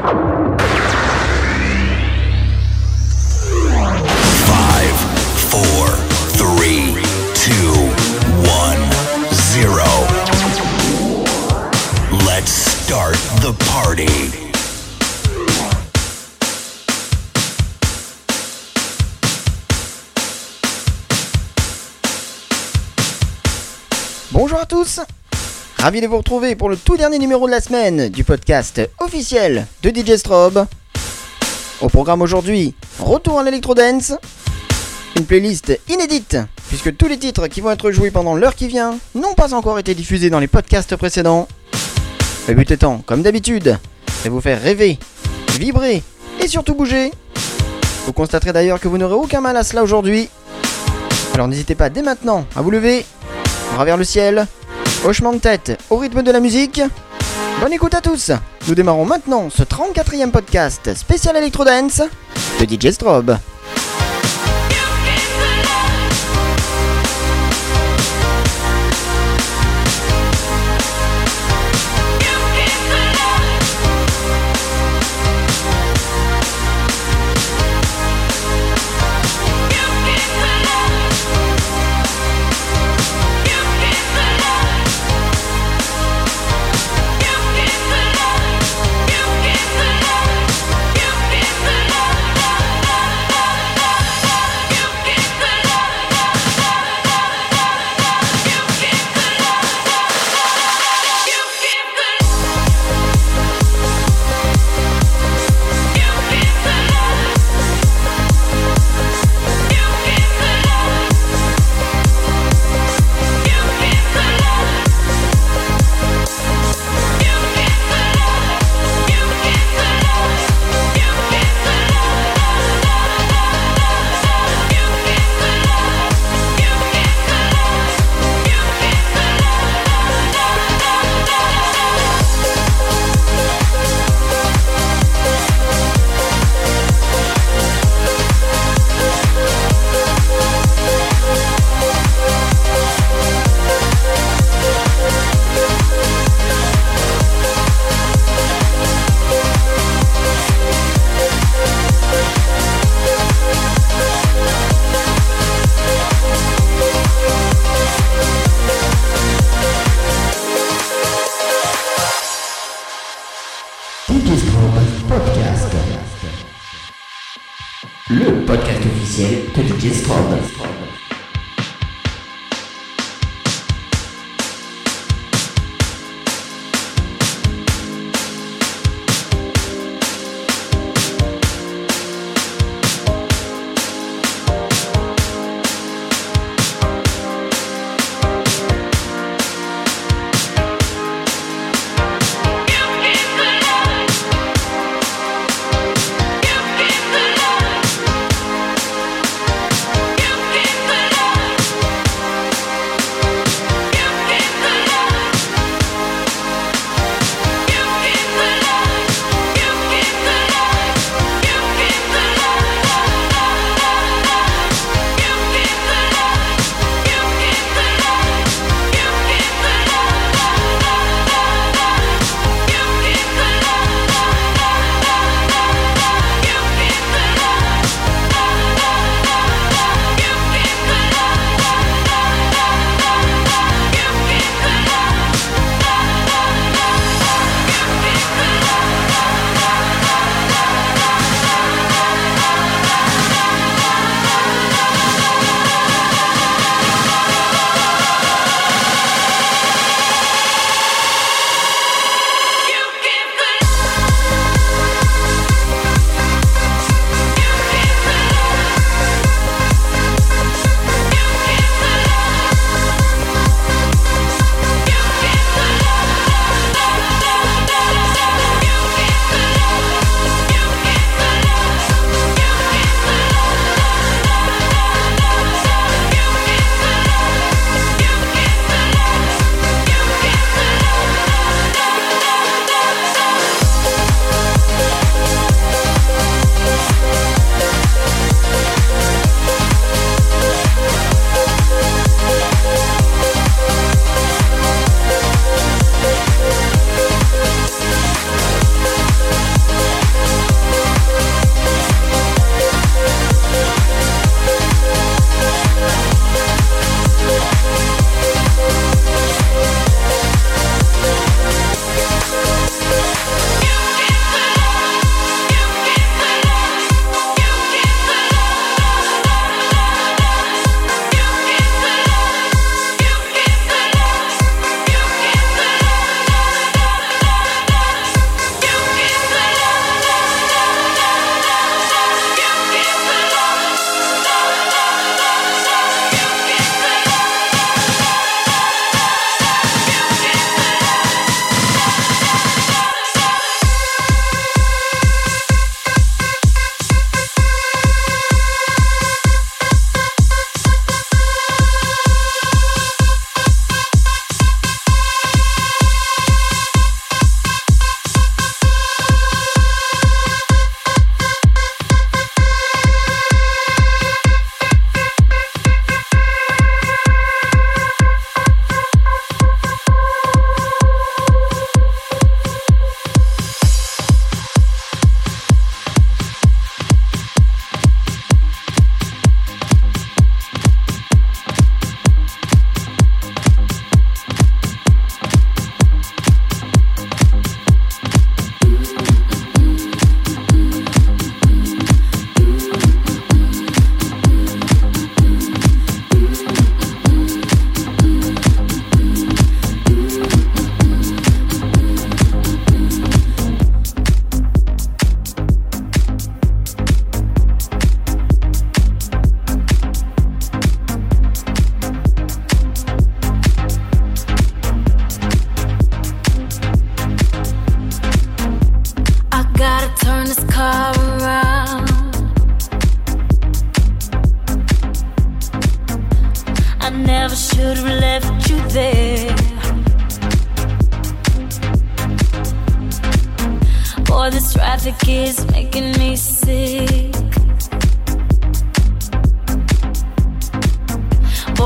Five, four, three, two, one, zero. Let's start the party. Bonjour à tous Ravi de vous retrouver pour le tout dernier numéro de la semaine du podcast officiel de DJ Strobe. Au programme aujourd'hui, retour à l'électro-dance, une playlist inédite, puisque tous les titres qui vont être joués pendant l'heure qui vient n'ont pas encore été diffusés dans les podcasts précédents. Le but étant, comme d'habitude, de vous faire rêver, vibrer et surtout bouger. Vous constaterez d'ailleurs que vous n'aurez aucun mal à cela aujourd'hui. Alors n'hésitez pas dès maintenant à vous lever, bras vers le ciel, hochement de tête au rythme de la musique. Bonne écoute à tous Nous démarrons maintenant ce 34e podcast spécial Electro Dance de DJ Strobe.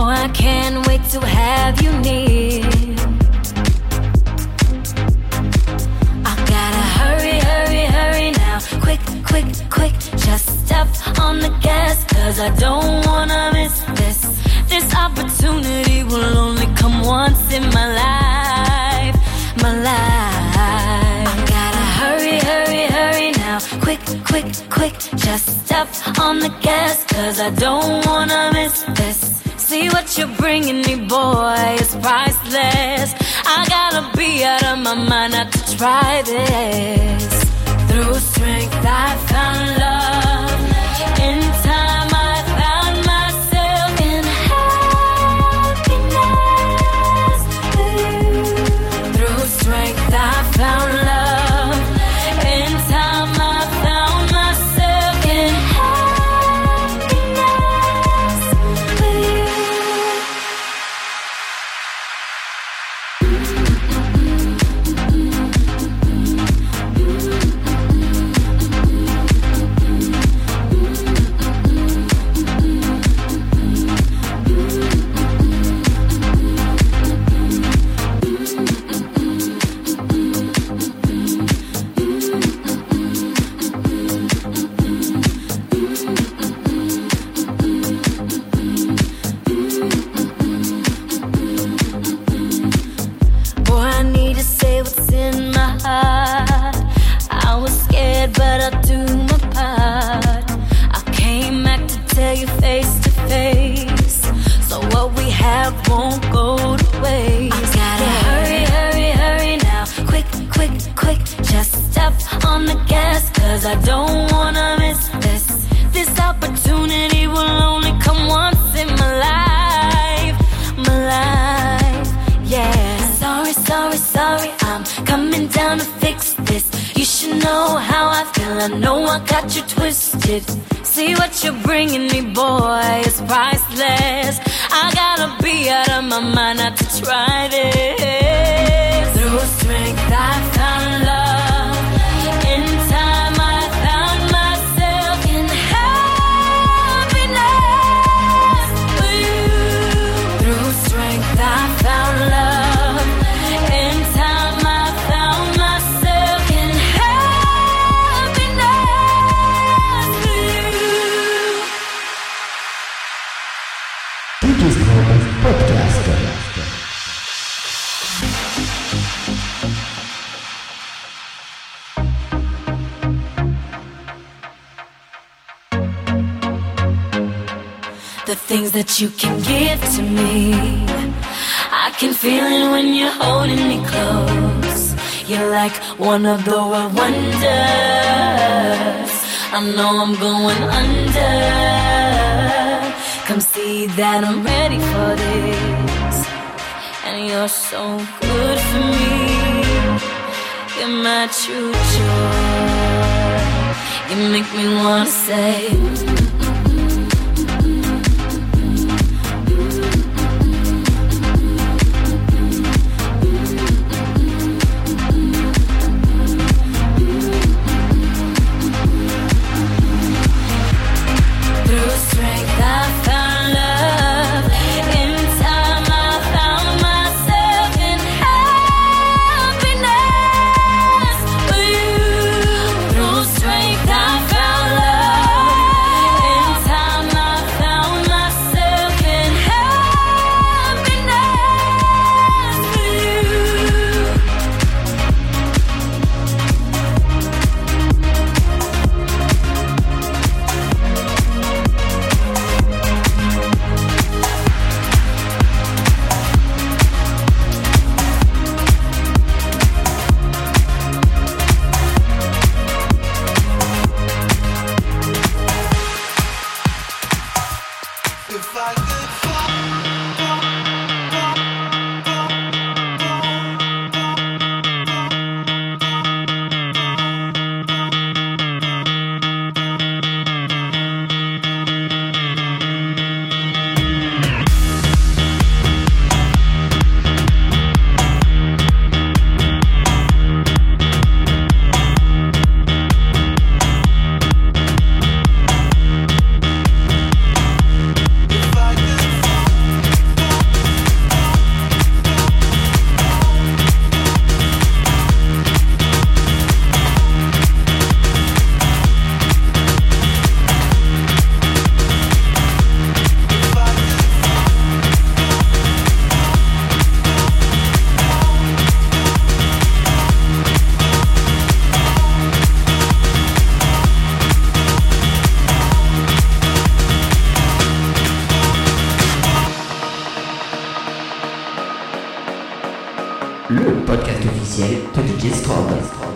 I can't wait to have you near. I gotta hurry, hurry, hurry now. Quick, quick, quick. Just step on the gas, cause I don't wanna miss this. This opportunity will only come once in my life. My life. I gotta hurry, hurry, hurry now. Quick, quick, quick. Just step on the gas, cause I don't wanna miss this. See what you're bringing me, boy, it's priceless. I gotta be out of my mind not to try this. Through strength, I found love. I don't wanna miss this. This opportunity will only come once in my life. My life, yeah. Sorry, sorry, sorry, I'm coming down to fix this. You should know how I feel, I know I got you twisted. See what you're bringing me, boy, it's priceless. I gotta be out of my mind not to try this. Through strength, I found things that you can give to me. I can feel it when you're holding me close. You're like one of the world wonders. I know I'm going under. Come see that I'm ready for this. And you're so good for me. You're my true joy. You make me wanna say. le podcast officiel de DJ Strobe.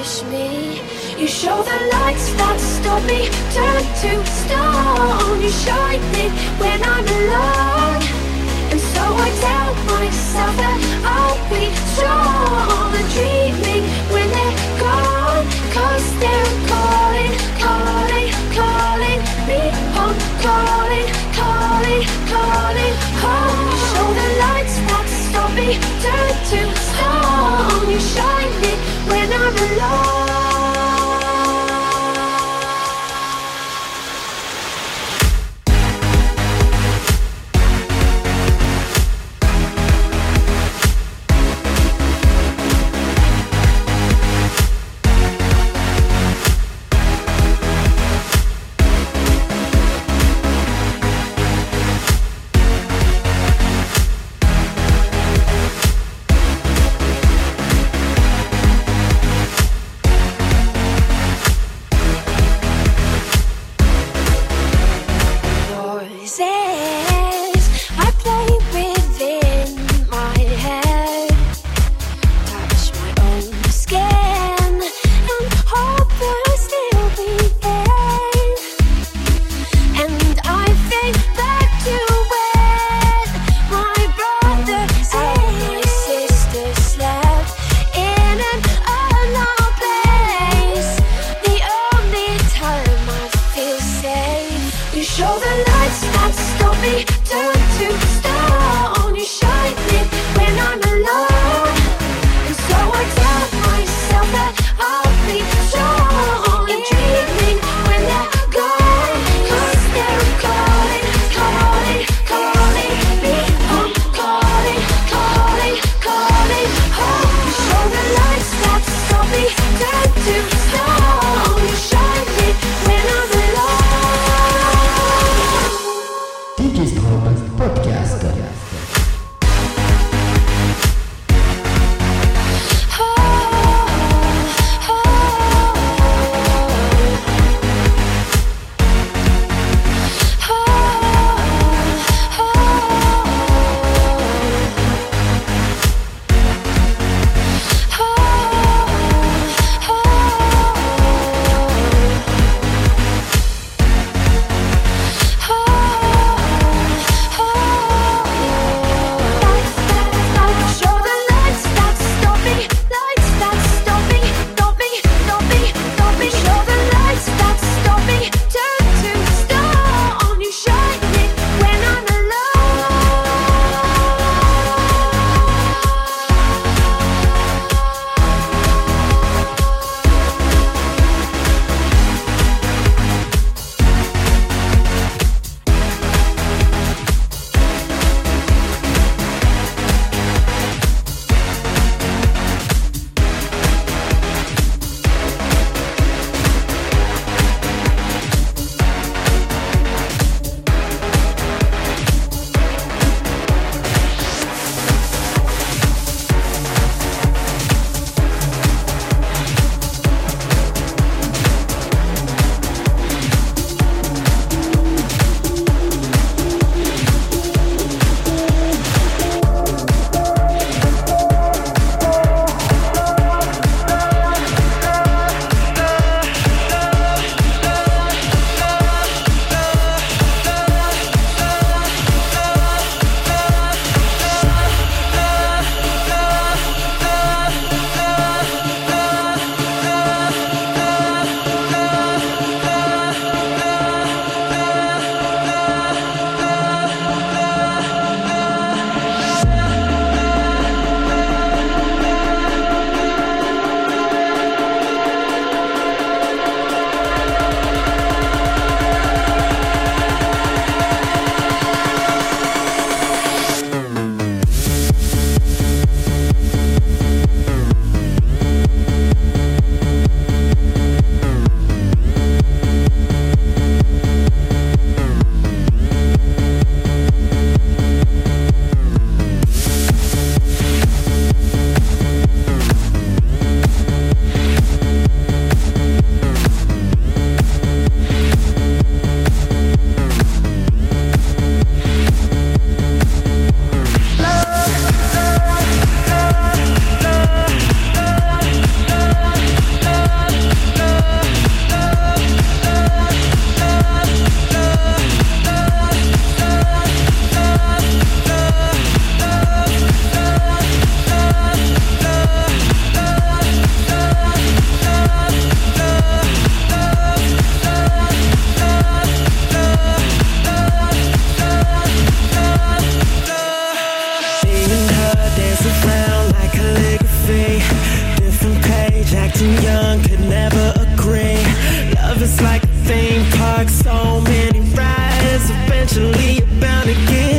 Touch me. You show the lights that stop me, turn to stone. You shine it when I'm alone. And so I tell myself that I'll be strong and dreaming when they're gone. Cause they're calling, calling, calling me home. Calling, calling, calling home. You show the lights that stop me, turn to when gray. Love is like a theme park, so many rides. Eventually, you're bound to get.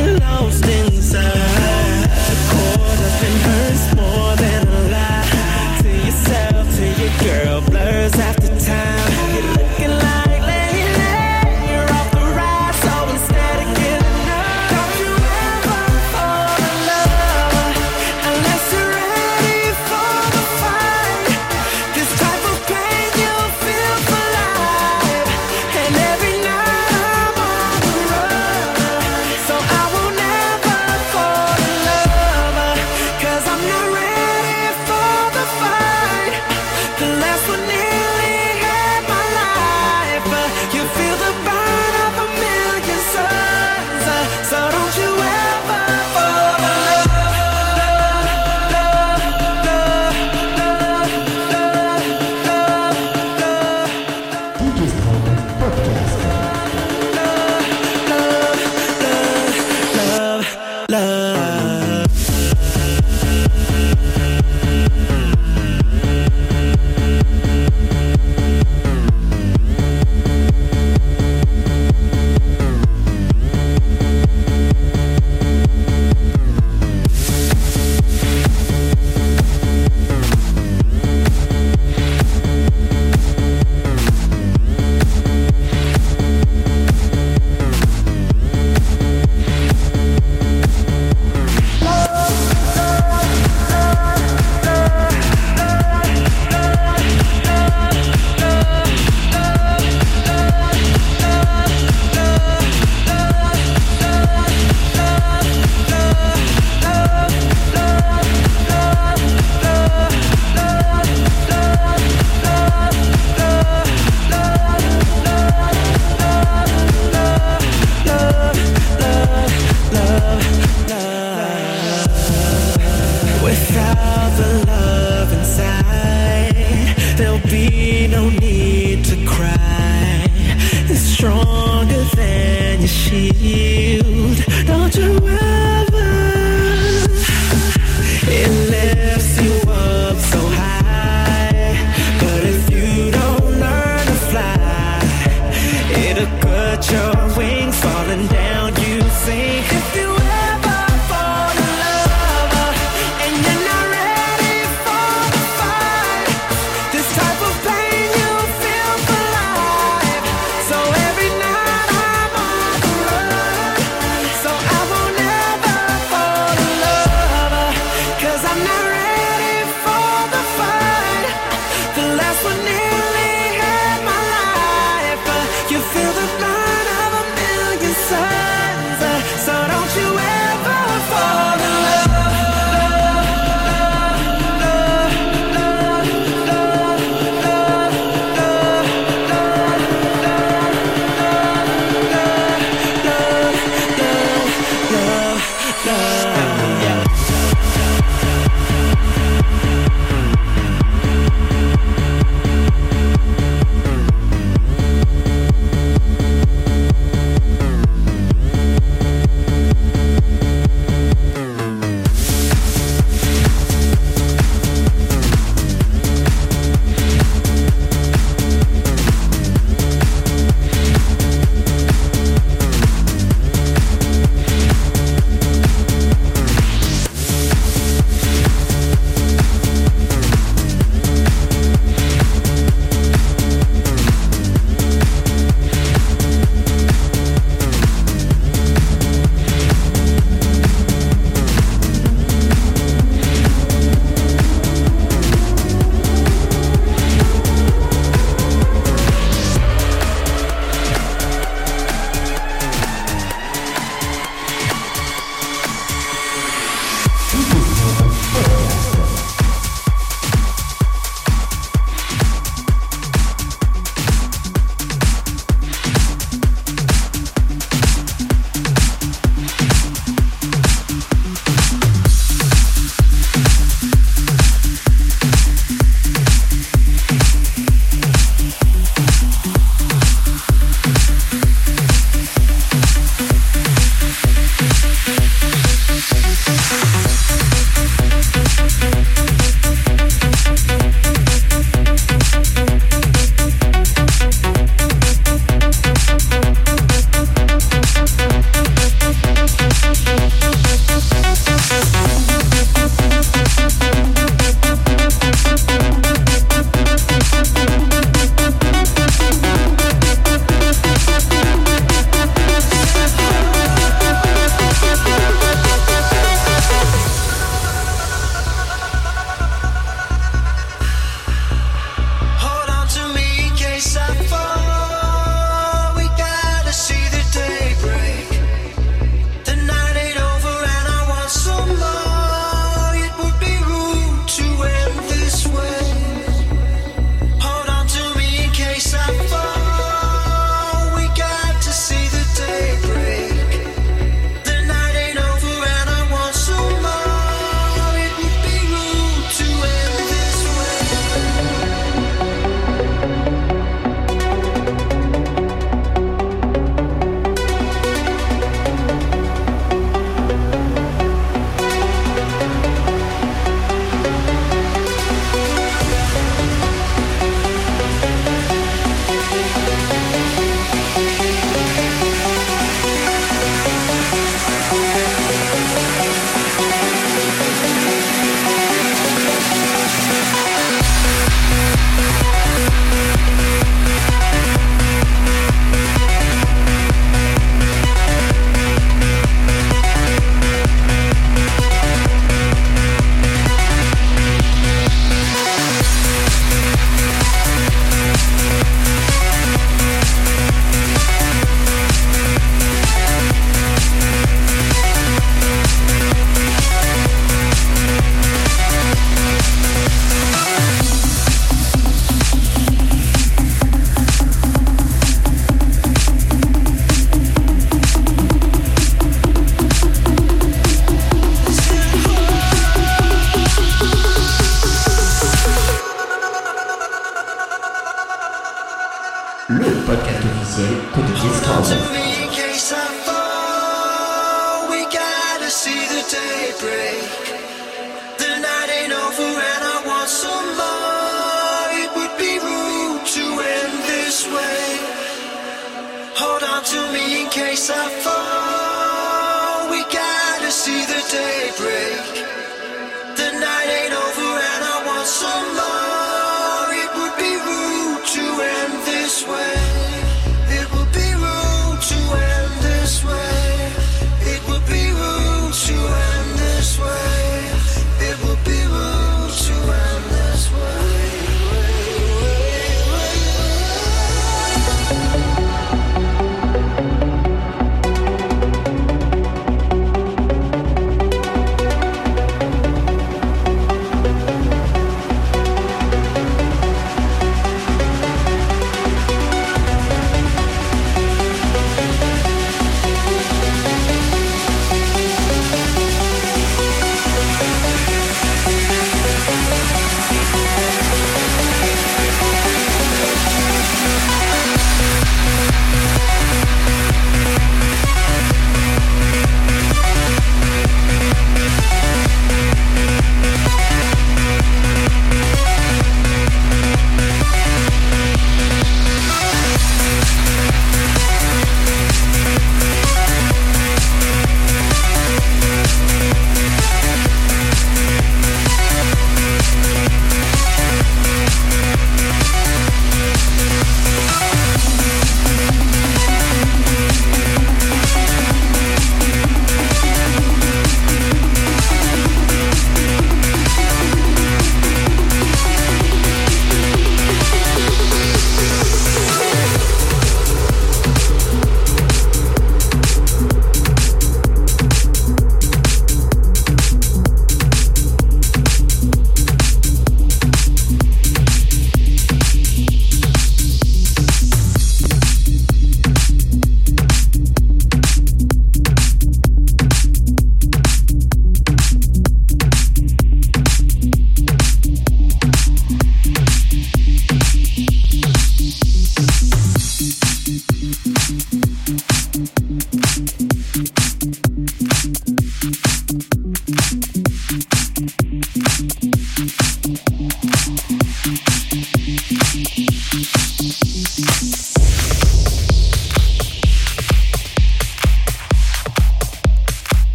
See the night ain't over and I want some more. It would be rude to end this way. Hold on to me in case I fall. We gotta see the day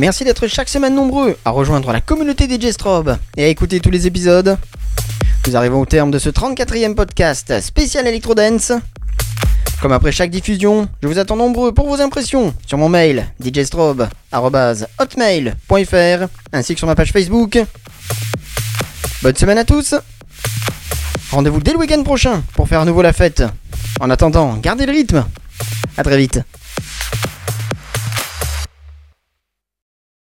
Merci d'être chaque semaine nombreux à rejoindre la communauté DJ Strobe et à écouter tous les épisodes. Nous arrivons au terme de ce 34e podcast spécial Electro Dance. Comme après chaque diffusion, je vous attends nombreux pour vos impressions sur mon mail djstrobe.hotmail.fr ainsi que sur ma page Facebook. Bonne semaine à tous Rendez-vous dès le week-end prochain pour faire à nouveau la fête. En attendant, gardez le rythme. A très vite.